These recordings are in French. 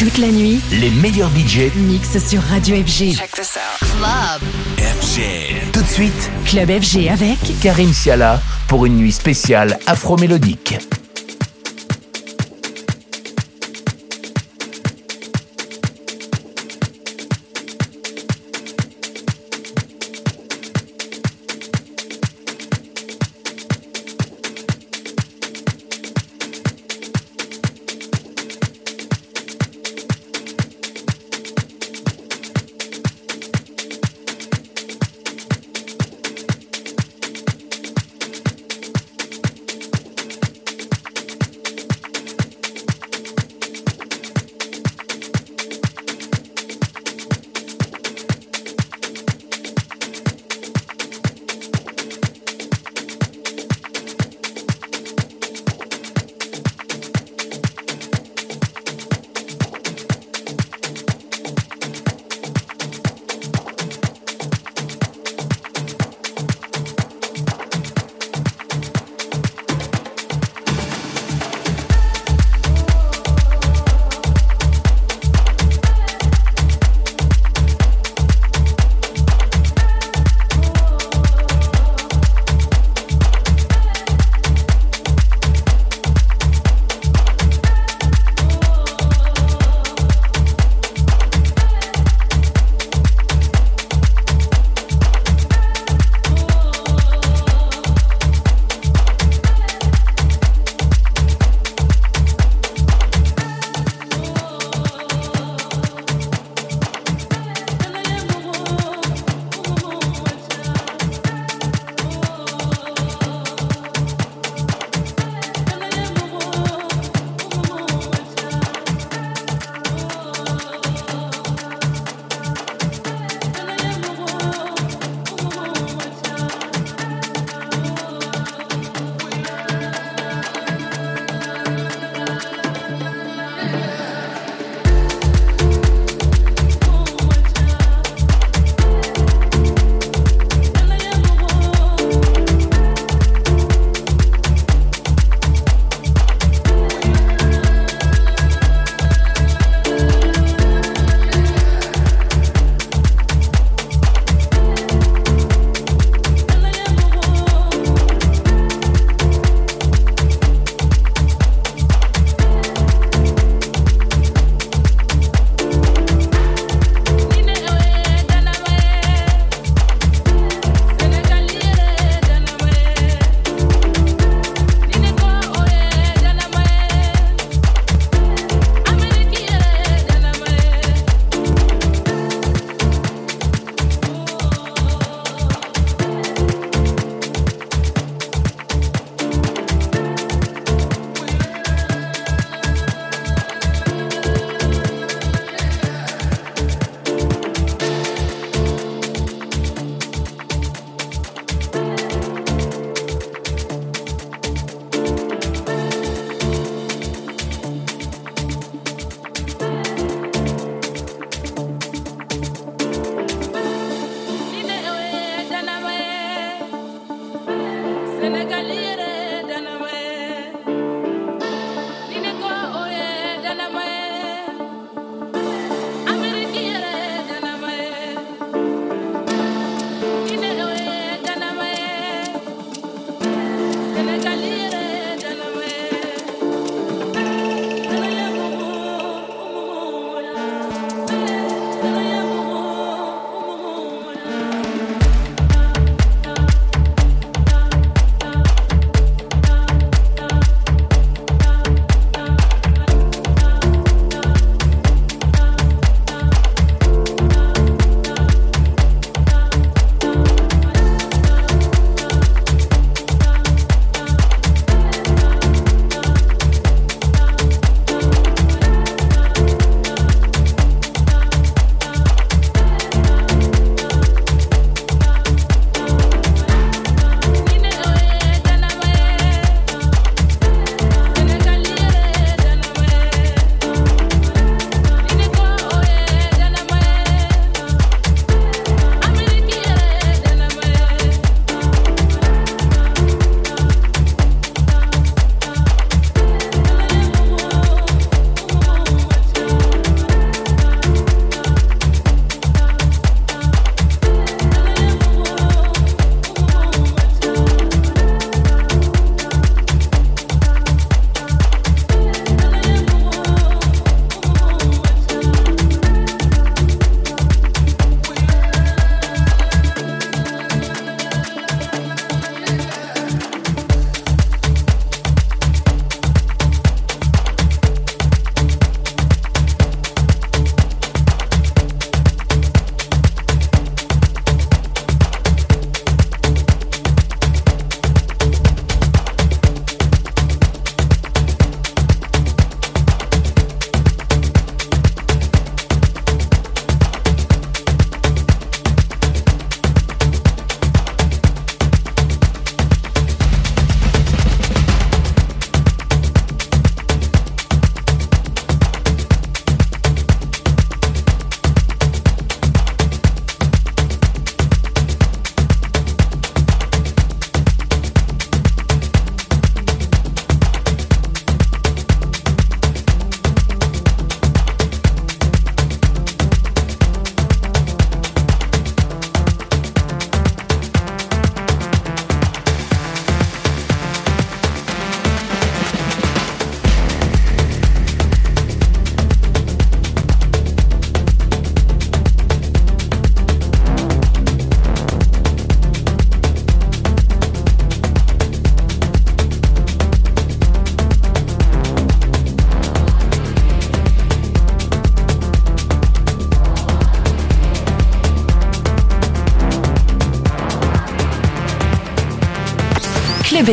Toute la nuit, Les meilleurs budgets mix sur Radio FG. Check this out. Club. FG. Tout de suite, Club FG avec Karim Siala pour une nuit spéciale afro-mélodique.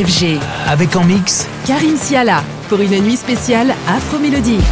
FG. Avec en mix Karim Siala pour une nuit spéciale afro-mélodique.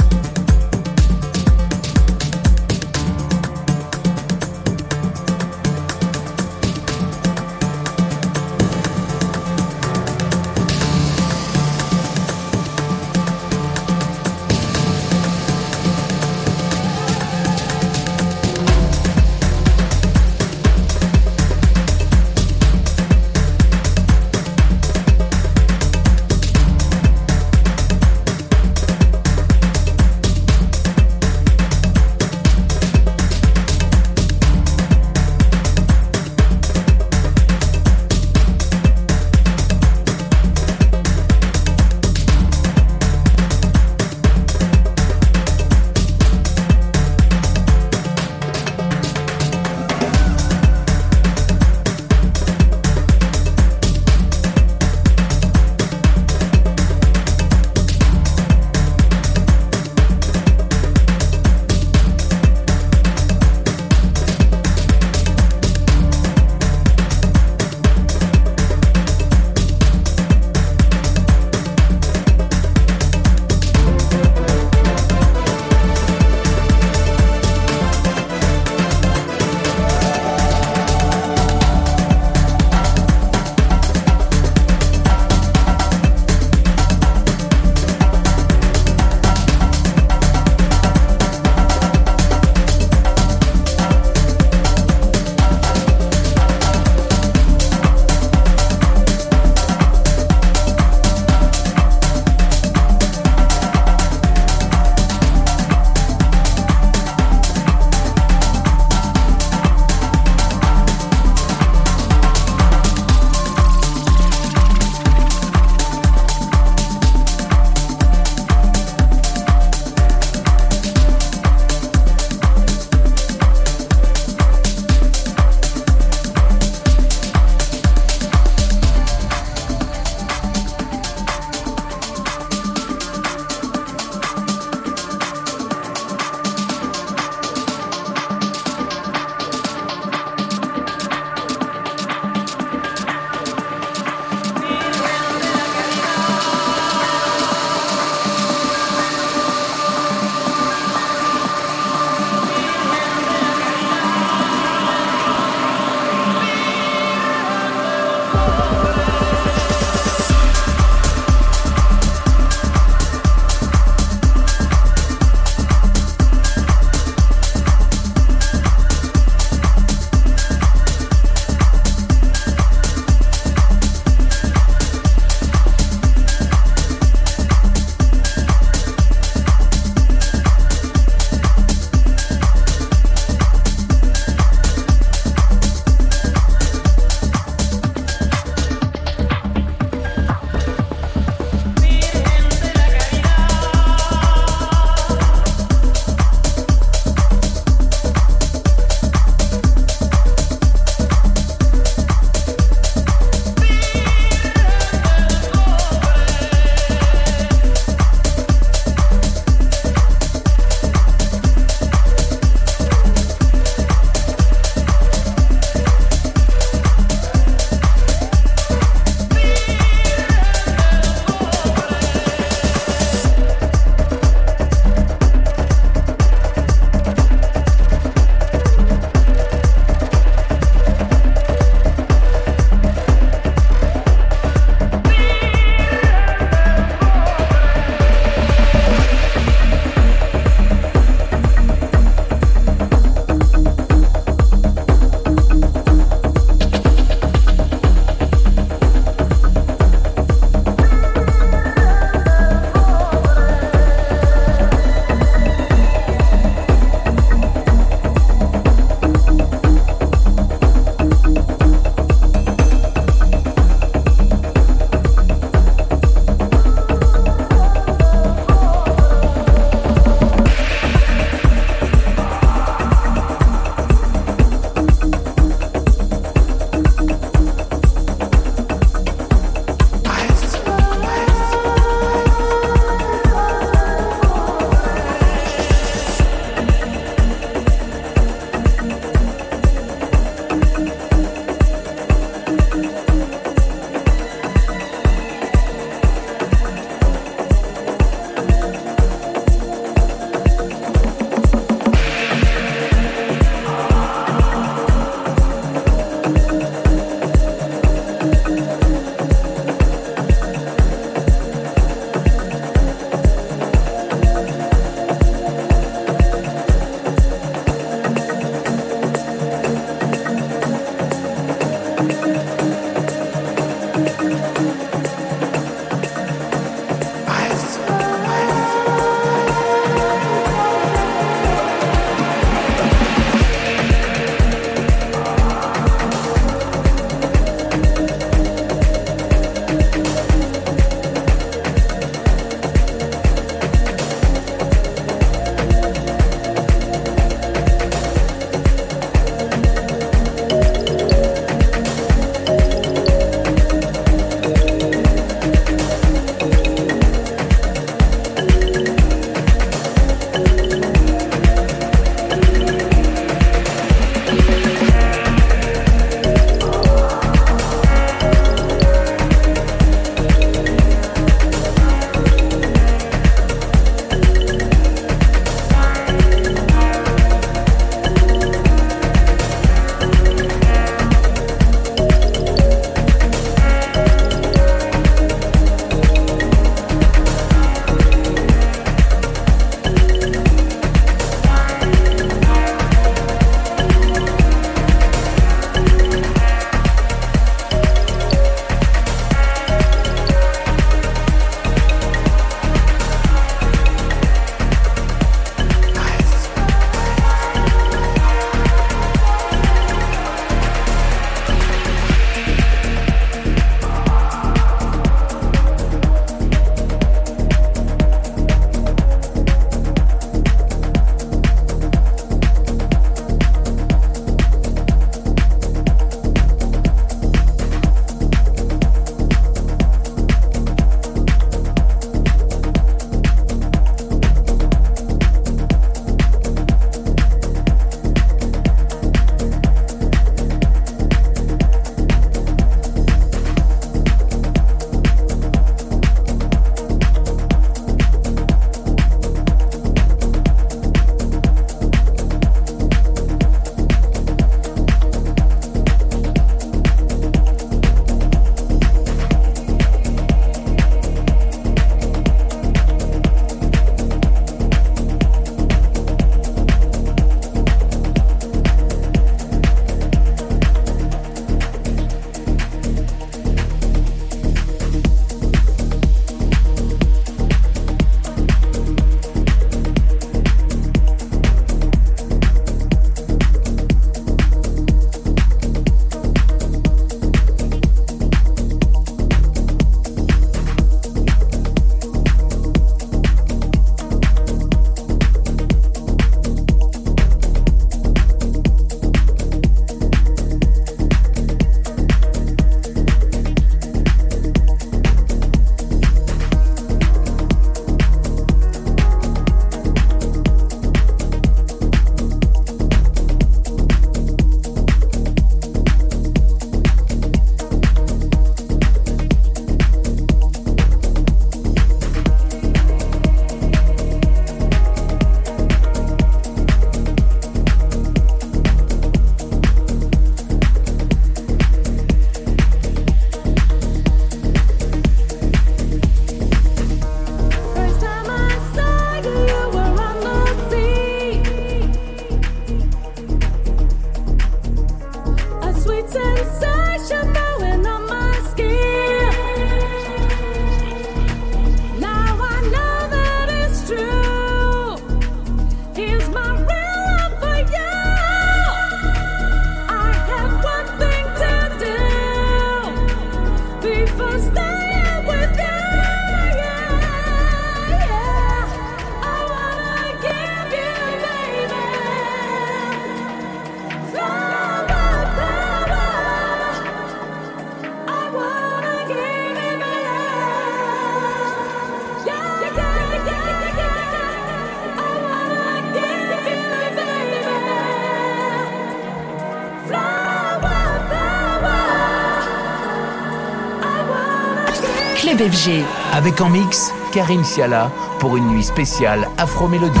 Avec en mix Karim Siala pour une nuit spéciale afro-mélodique.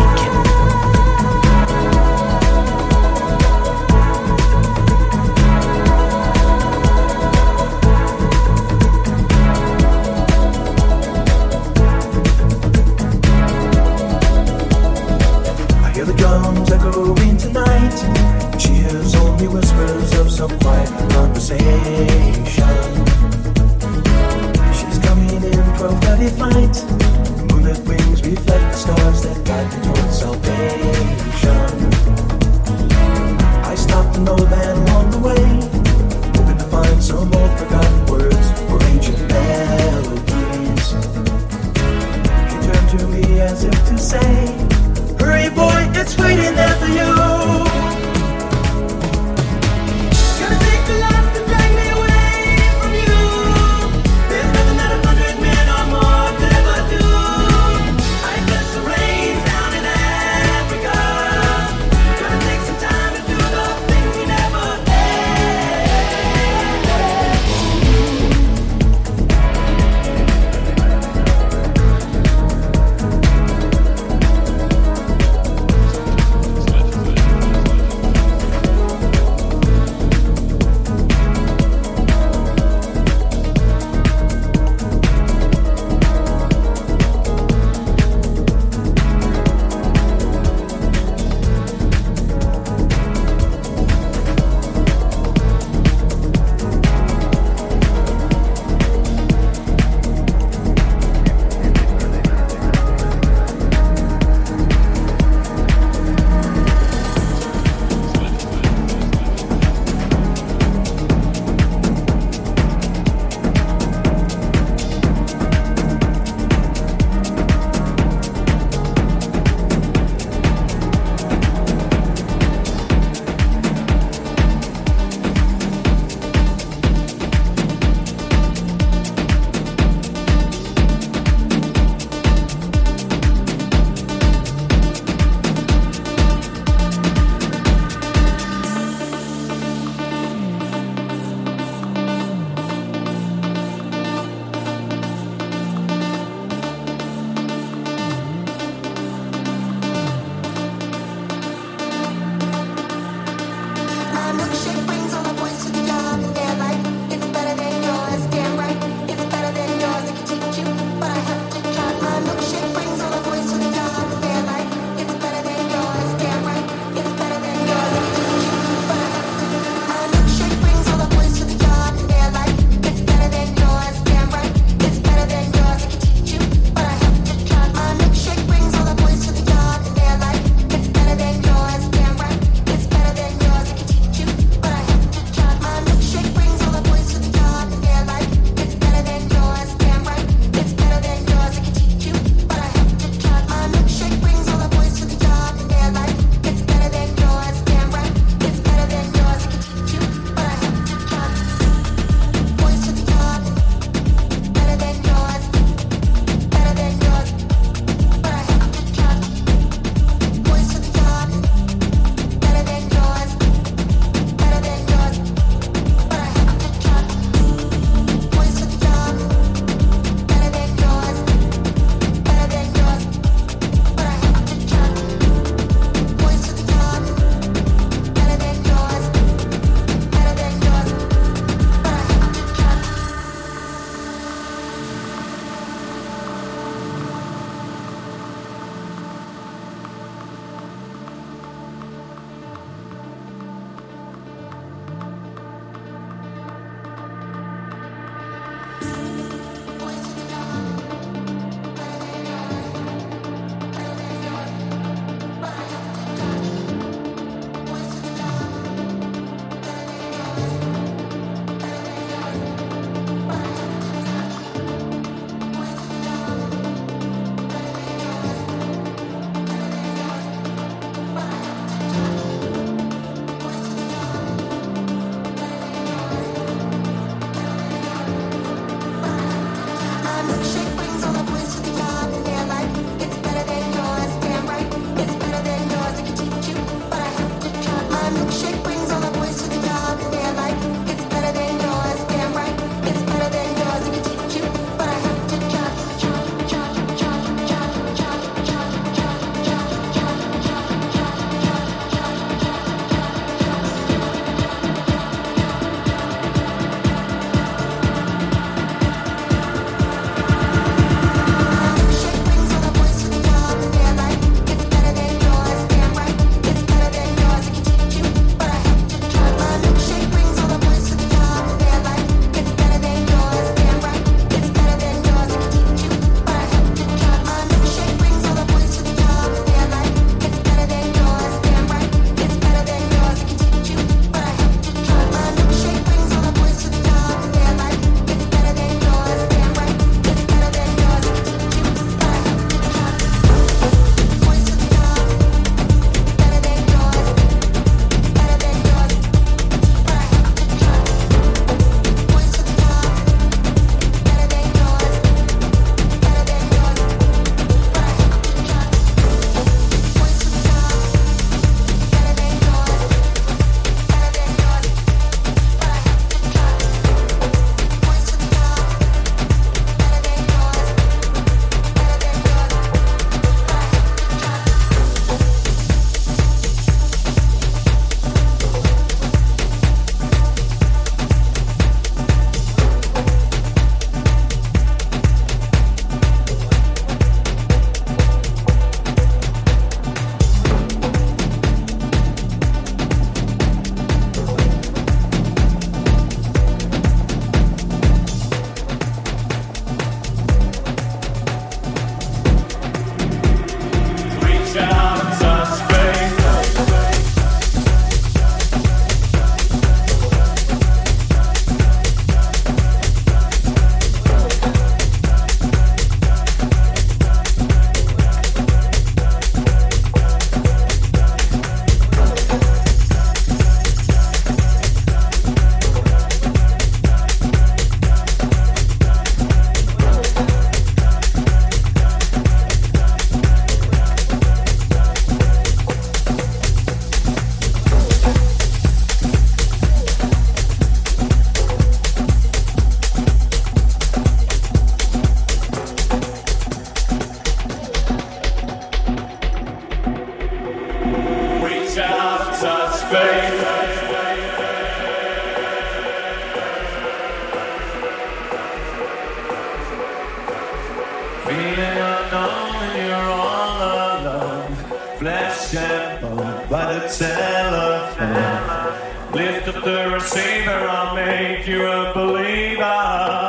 The receiver, I'll make you a believer.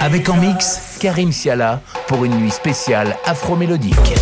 Avec en mix Karim Siala pour une nuit spéciale afro-mélodique.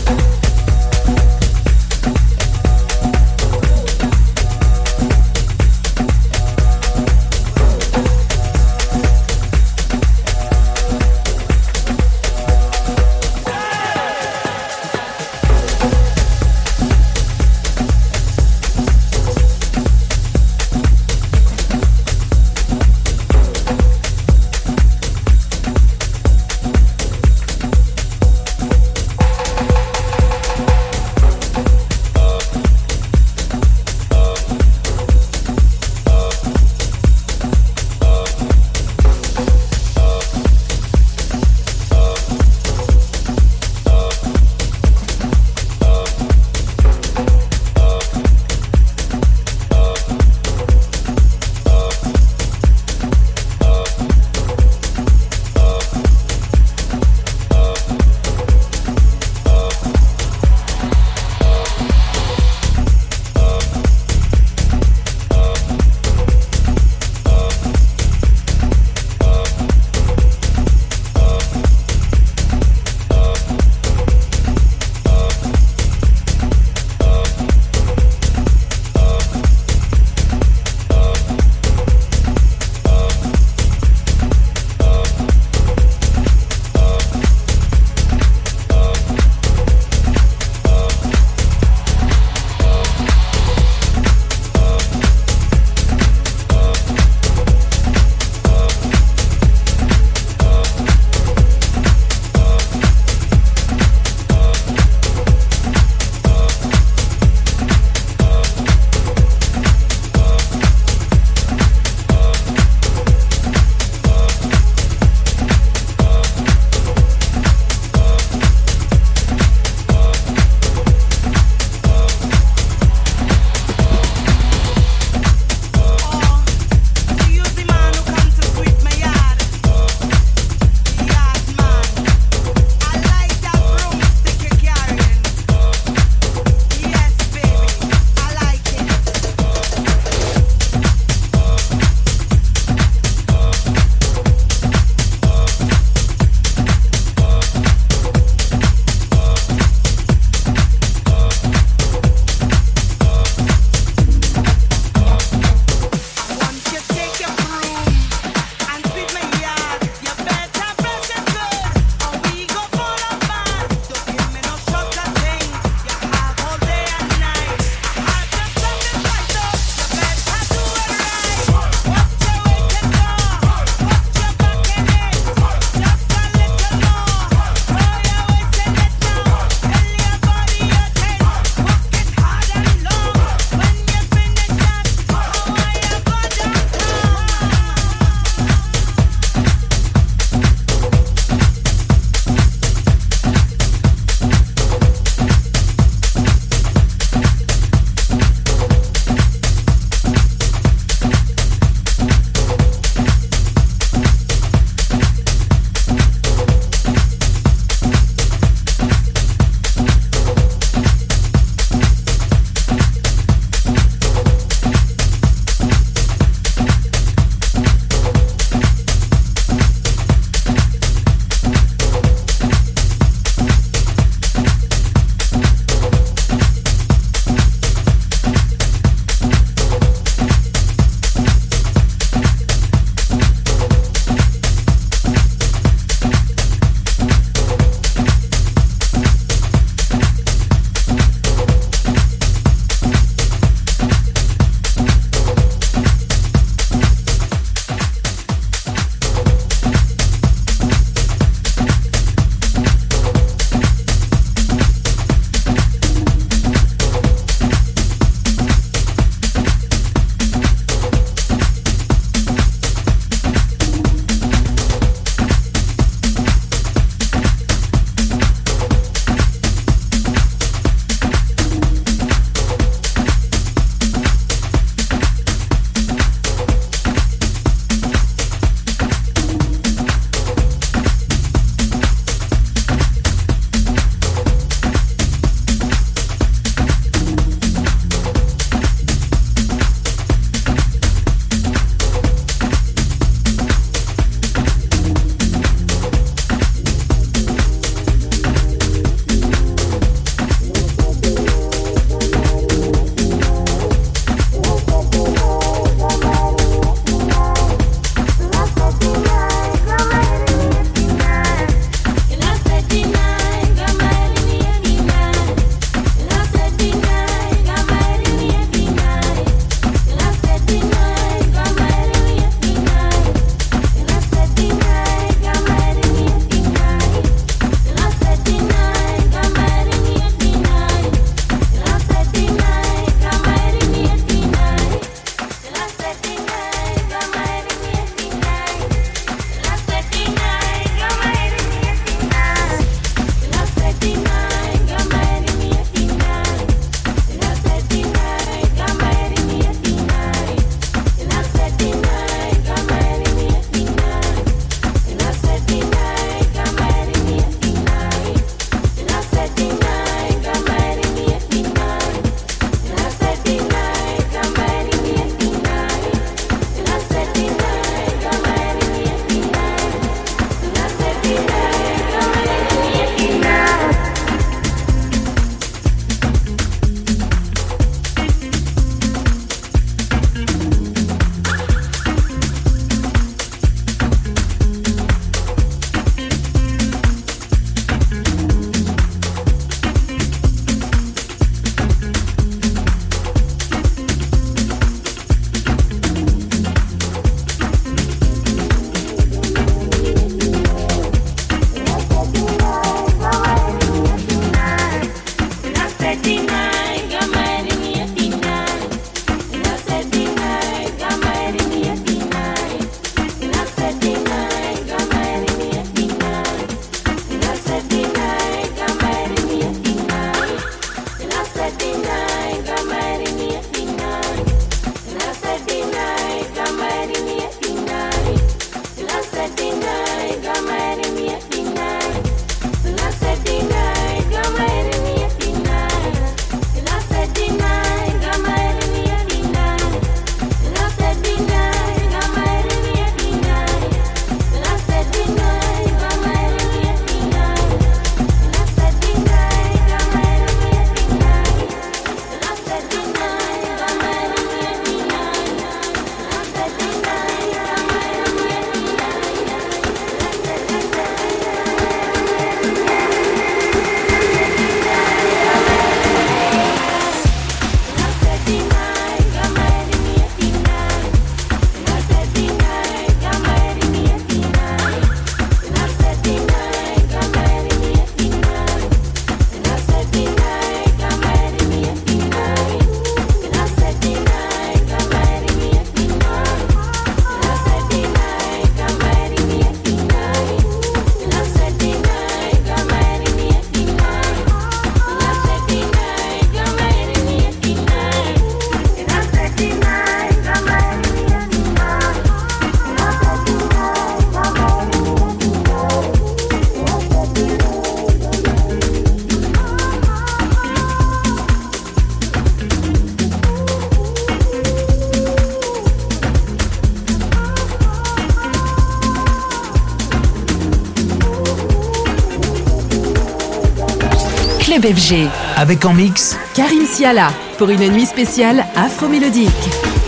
Avec en mix Karim Siala pour une nuit spéciale afro-mélodique.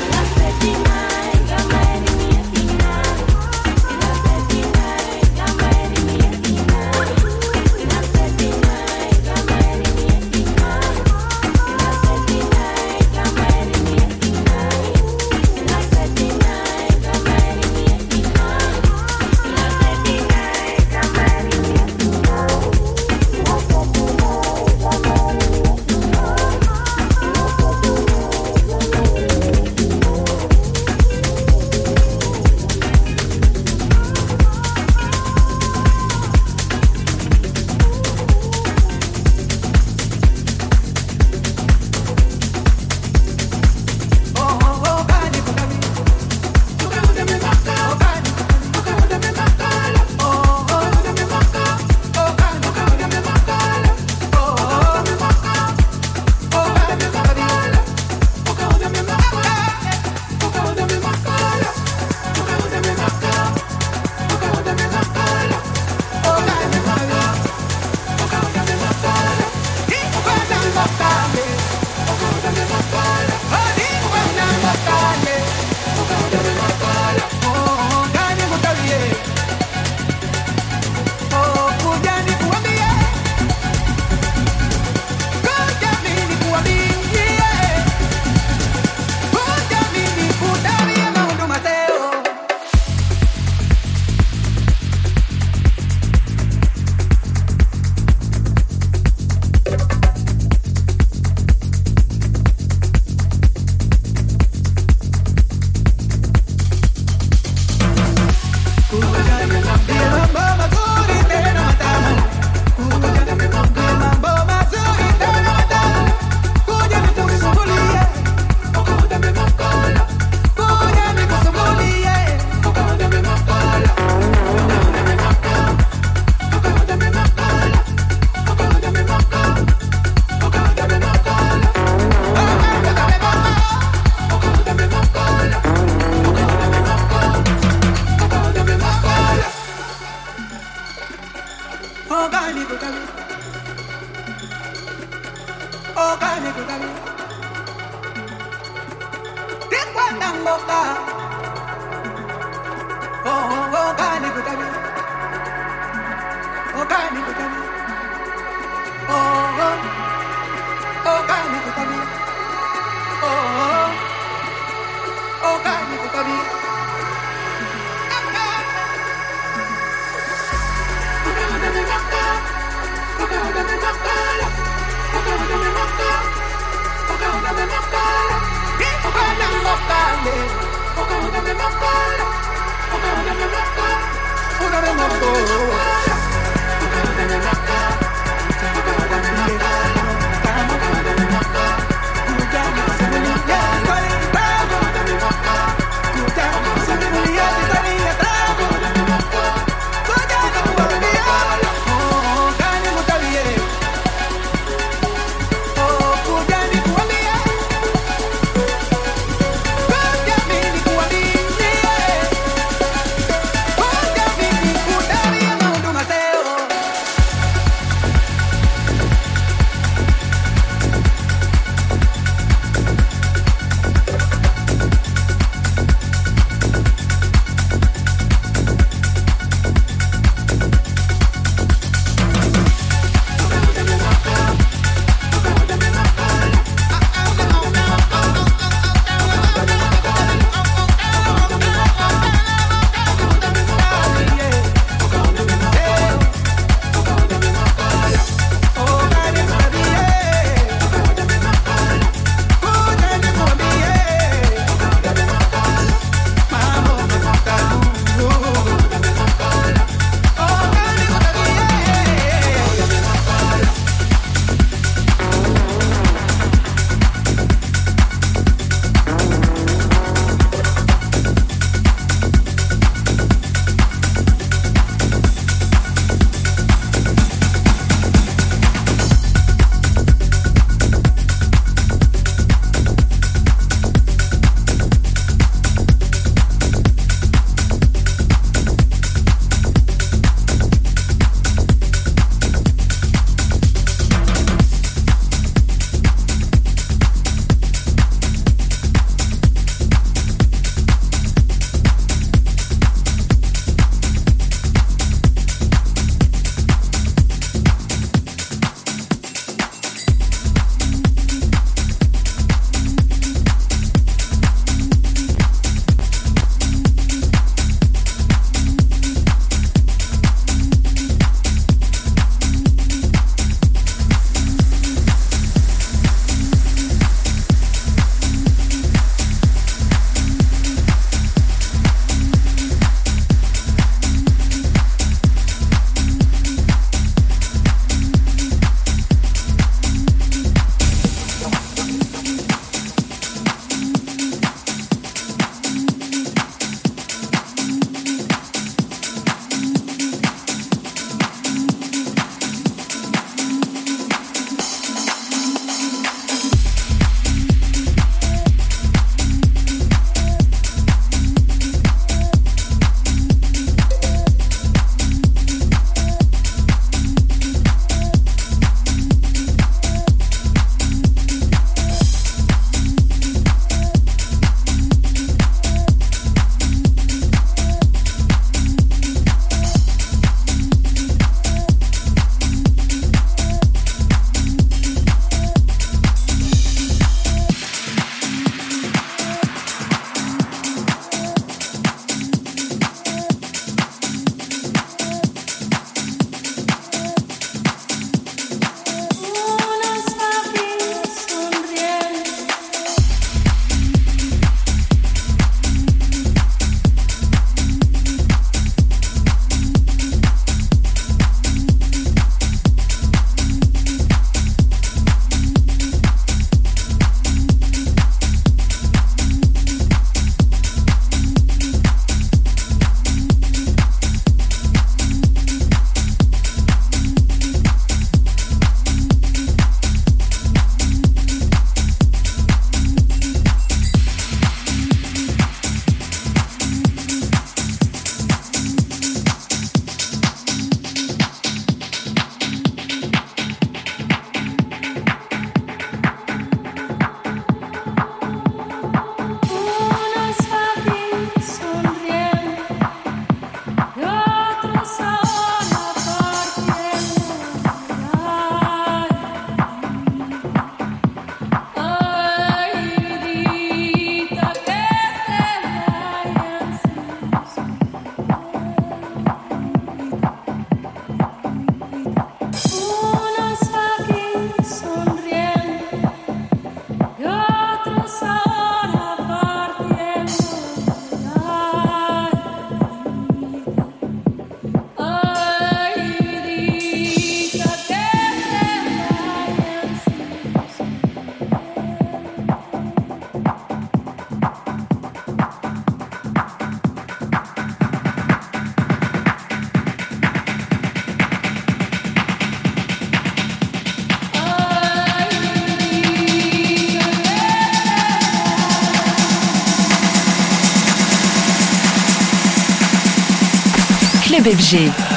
Una de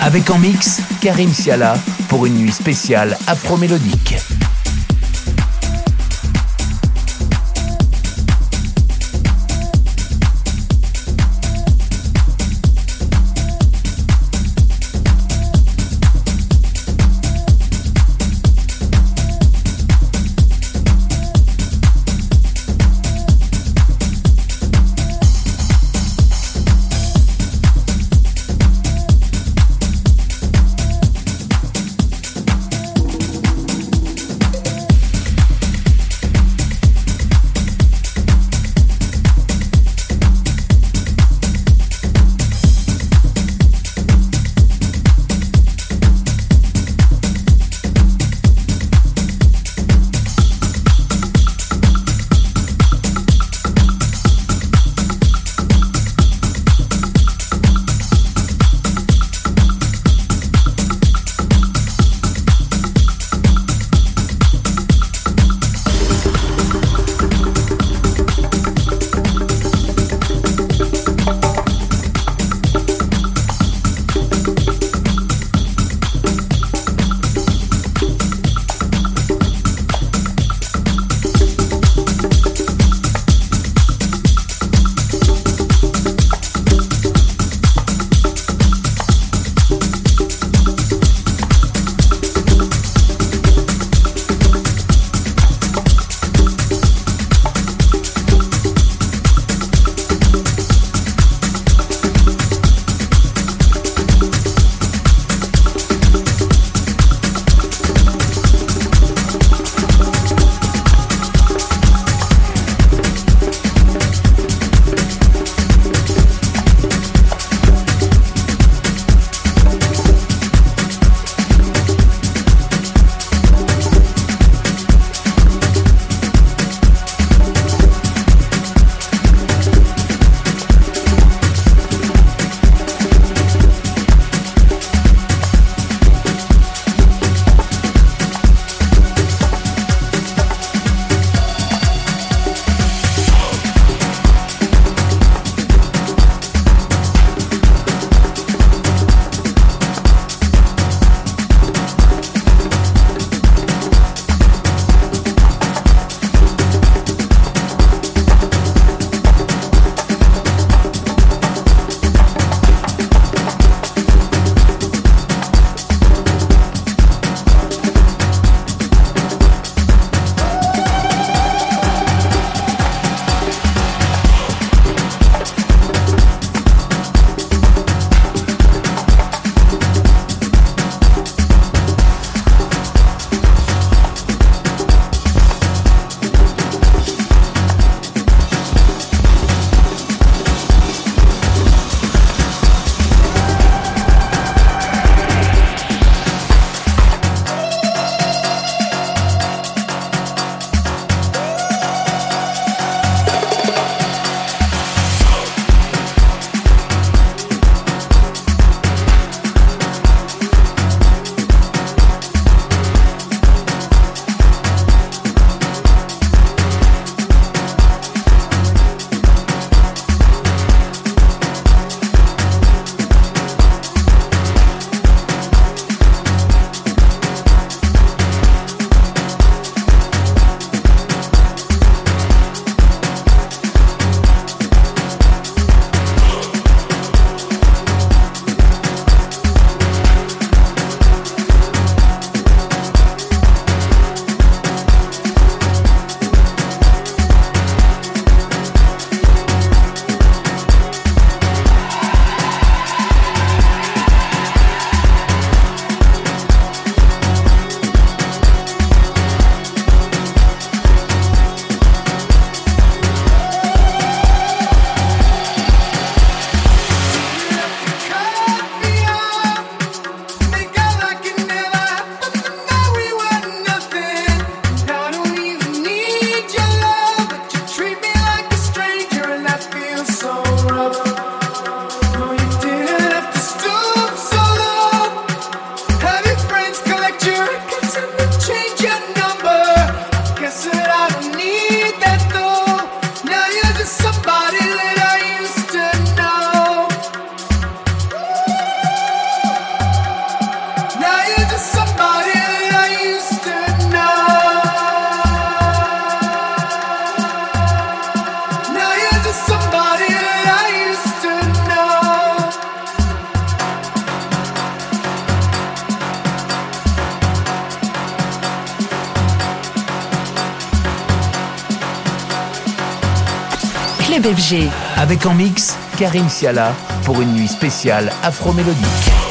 Avec en mix Karim Siala pour une nuit spéciale afro-mélodique. Karim Siala pour une nuit spéciale afro-mélodique.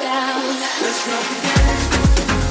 down. Let's go down.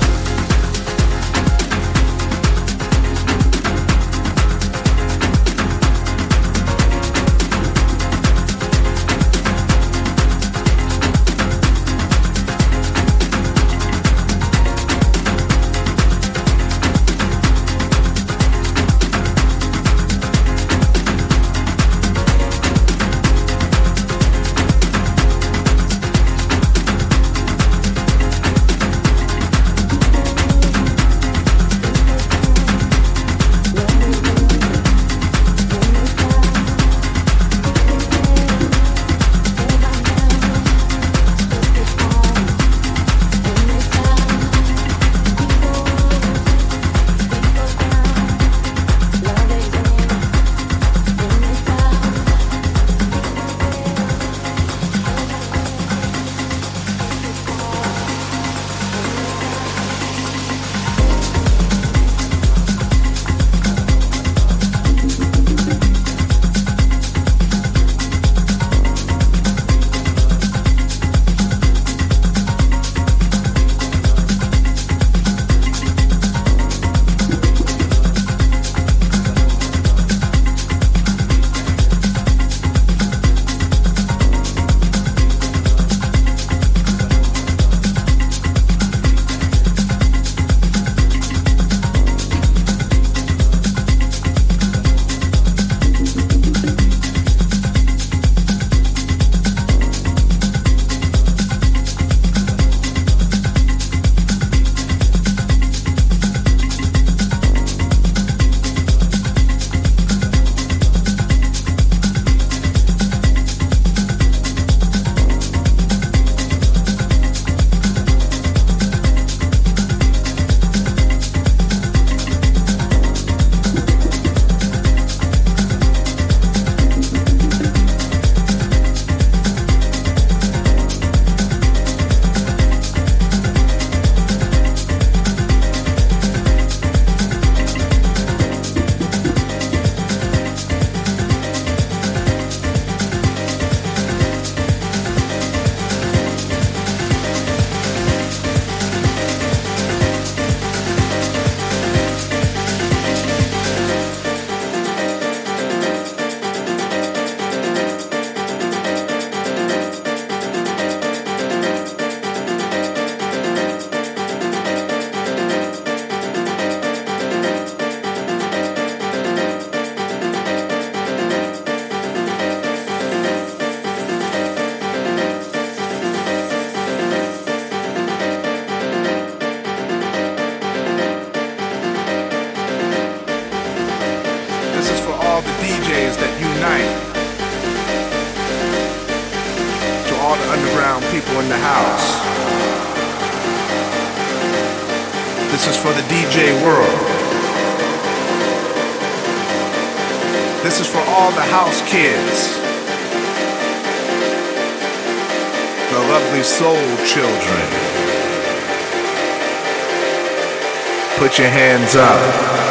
Up.